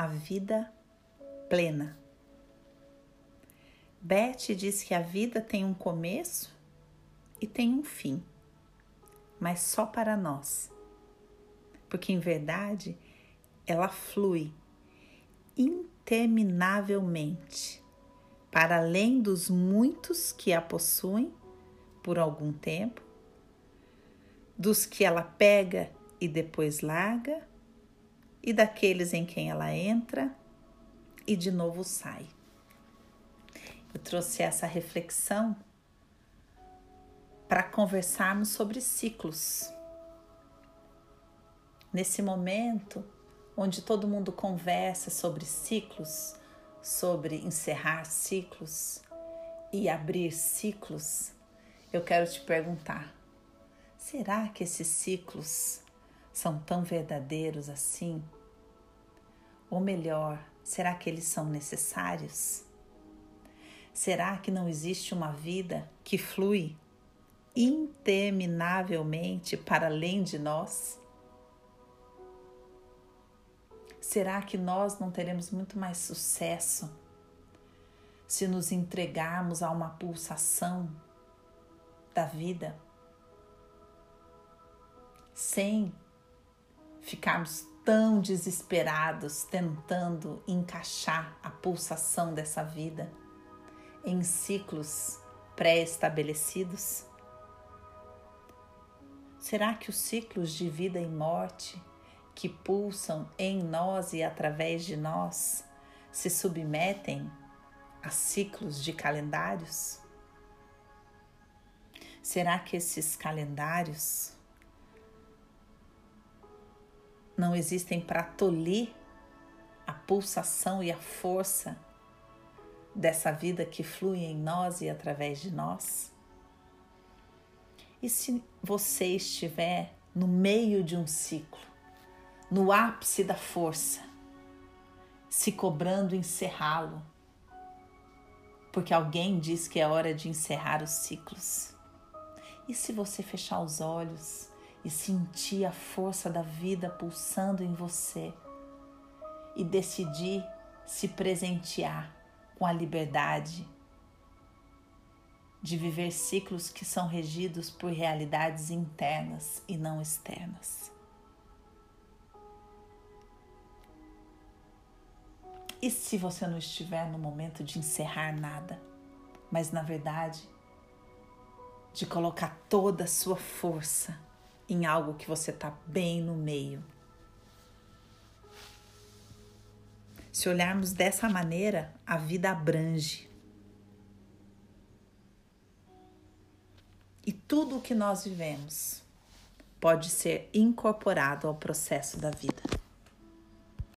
a vida plena. Beth diz que a vida tem um começo e tem um fim, mas só para nós. Porque em verdade ela flui interminavelmente para além dos muitos que a possuem por algum tempo, dos que ela pega e depois larga, e daqueles em quem ela entra e de novo sai. Eu trouxe essa reflexão para conversarmos sobre ciclos. Nesse momento onde todo mundo conversa sobre ciclos, sobre encerrar ciclos e abrir ciclos, eu quero te perguntar: será que esses ciclos são tão verdadeiros assim? Ou melhor, será que eles são necessários? Será que não existe uma vida que flui interminavelmente para além de nós? Será que nós não teremos muito mais sucesso se nos entregarmos a uma pulsação da vida sem ficarmos tão desesperados tentando encaixar a pulsação dessa vida em ciclos pré-estabelecidos? Será que os ciclos de vida e morte que pulsam em nós e através de nós se submetem a ciclos de calendários? Será que esses calendários não existem para tolir a pulsação e a força dessa vida que flui em nós e através de nós? E se você estiver no meio de um ciclo, no ápice da força, se cobrando encerrá-lo, porque alguém diz que é hora de encerrar os ciclos. E se você fechar os olhos e sentir a força da vida pulsando em você e decidir se presentear com a liberdade de viver ciclos que são regidos por realidades internas e não externas. E se você não estiver no momento de encerrar nada, mas na verdade de colocar toda a sua força em algo que você está bem no meio? Se olharmos dessa maneira, a vida abrange. E tudo o que nós vivemos pode ser incorporado ao processo da vida.